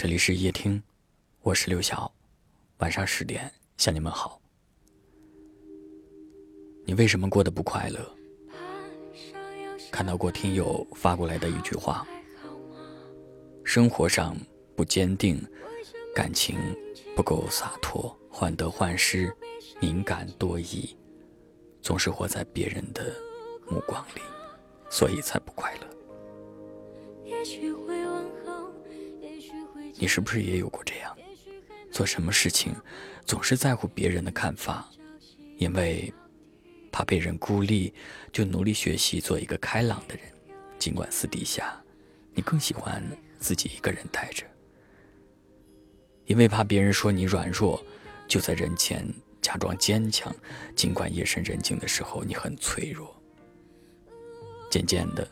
这里是夜听，我是刘晓。晚上十点向你们好。你为什么过得不快乐？看到过听友发过来的一句话：生活上不坚定，感情不够洒脱，患得患失，敏感多疑，总是活在别人的目光里，所以才不快乐。也许会问候，也许你是不是也有过这样？做什么事情总是在乎别人的看法，因为怕被人孤立，就努力学习做一个开朗的人。尽管私底下你更喜欢自己一个人待着，因为怕别人说你软弱，就在人前假装坚强。尽管夜深人静的时候你很脆弱，渐渐的，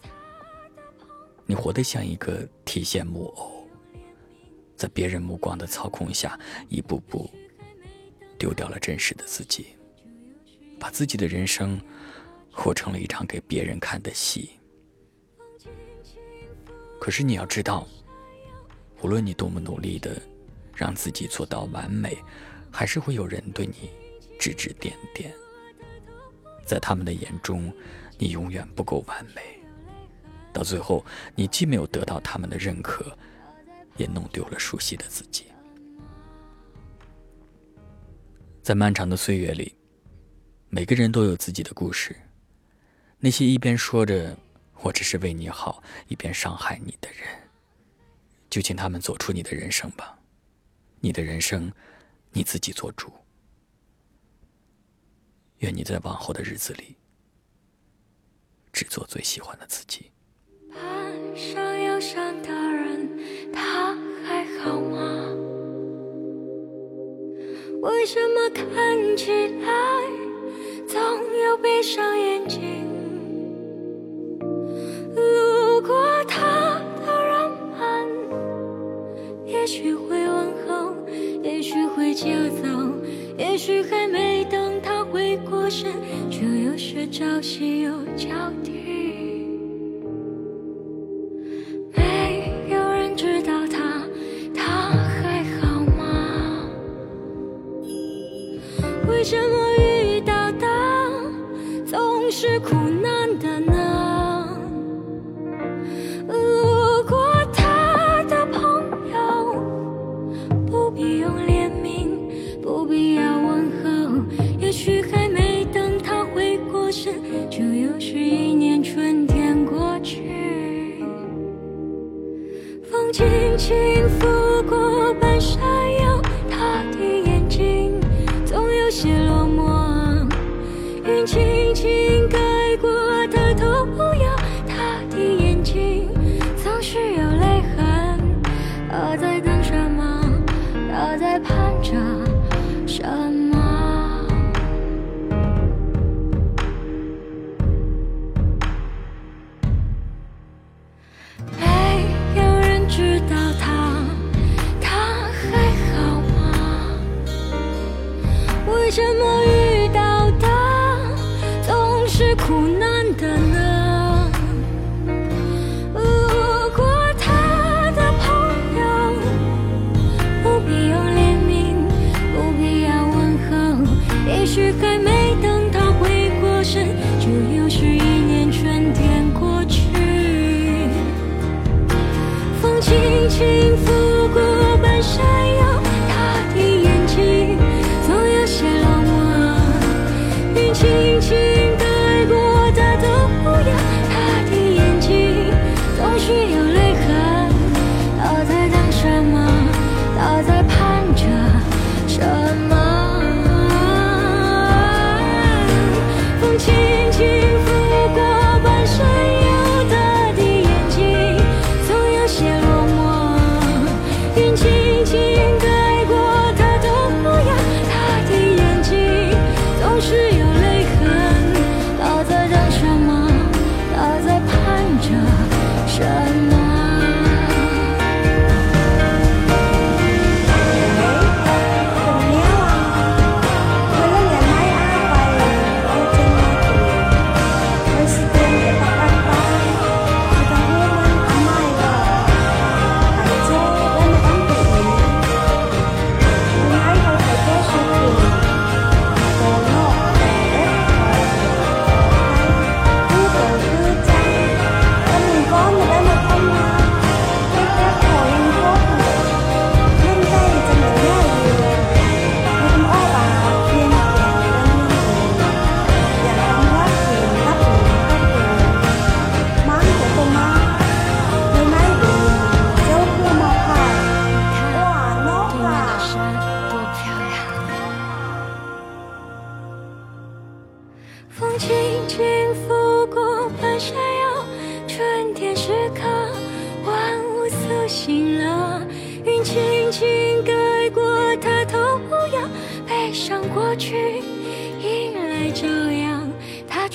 你活得像一个提线木偶。在别人目光的操控下，一步步丢掉了真实的自己，把自己的人生活成了一场给别人看的戏。可是你要知道，无论你多么努力的让自己做到完美，还是会有人对你指指点点。在他们的眼中，你永远不够完美。到最后，你既没有得到他们的认可。也弄丢了熟悉的自己。在漫长的岁月里，每个人都有自己的故事。那些一边说着“我只是为你好”，一边伤害你的人，就请他们走出你的人生吧。你的人生，你自己做主。愿你在往后的日子里，只做最喜欢的自己。他还好吗为什么看起来总有闭上眼睛？路过他的人们，也许会问候，也许会接走，也许还没等他回过神，就又是朝夕又交替。是苦难的呢？轻轻带过他的模样，他的眼睛总是有。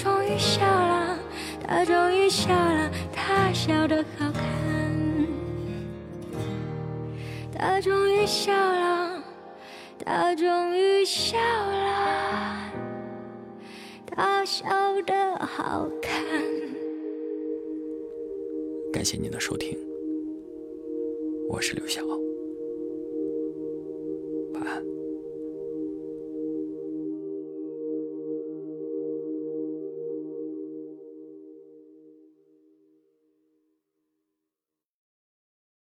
终于笑了他终于笑了，他笑得好看。他终于笑了，他终于笑了，他笑得好看。感谢您的收听，我是刘晓。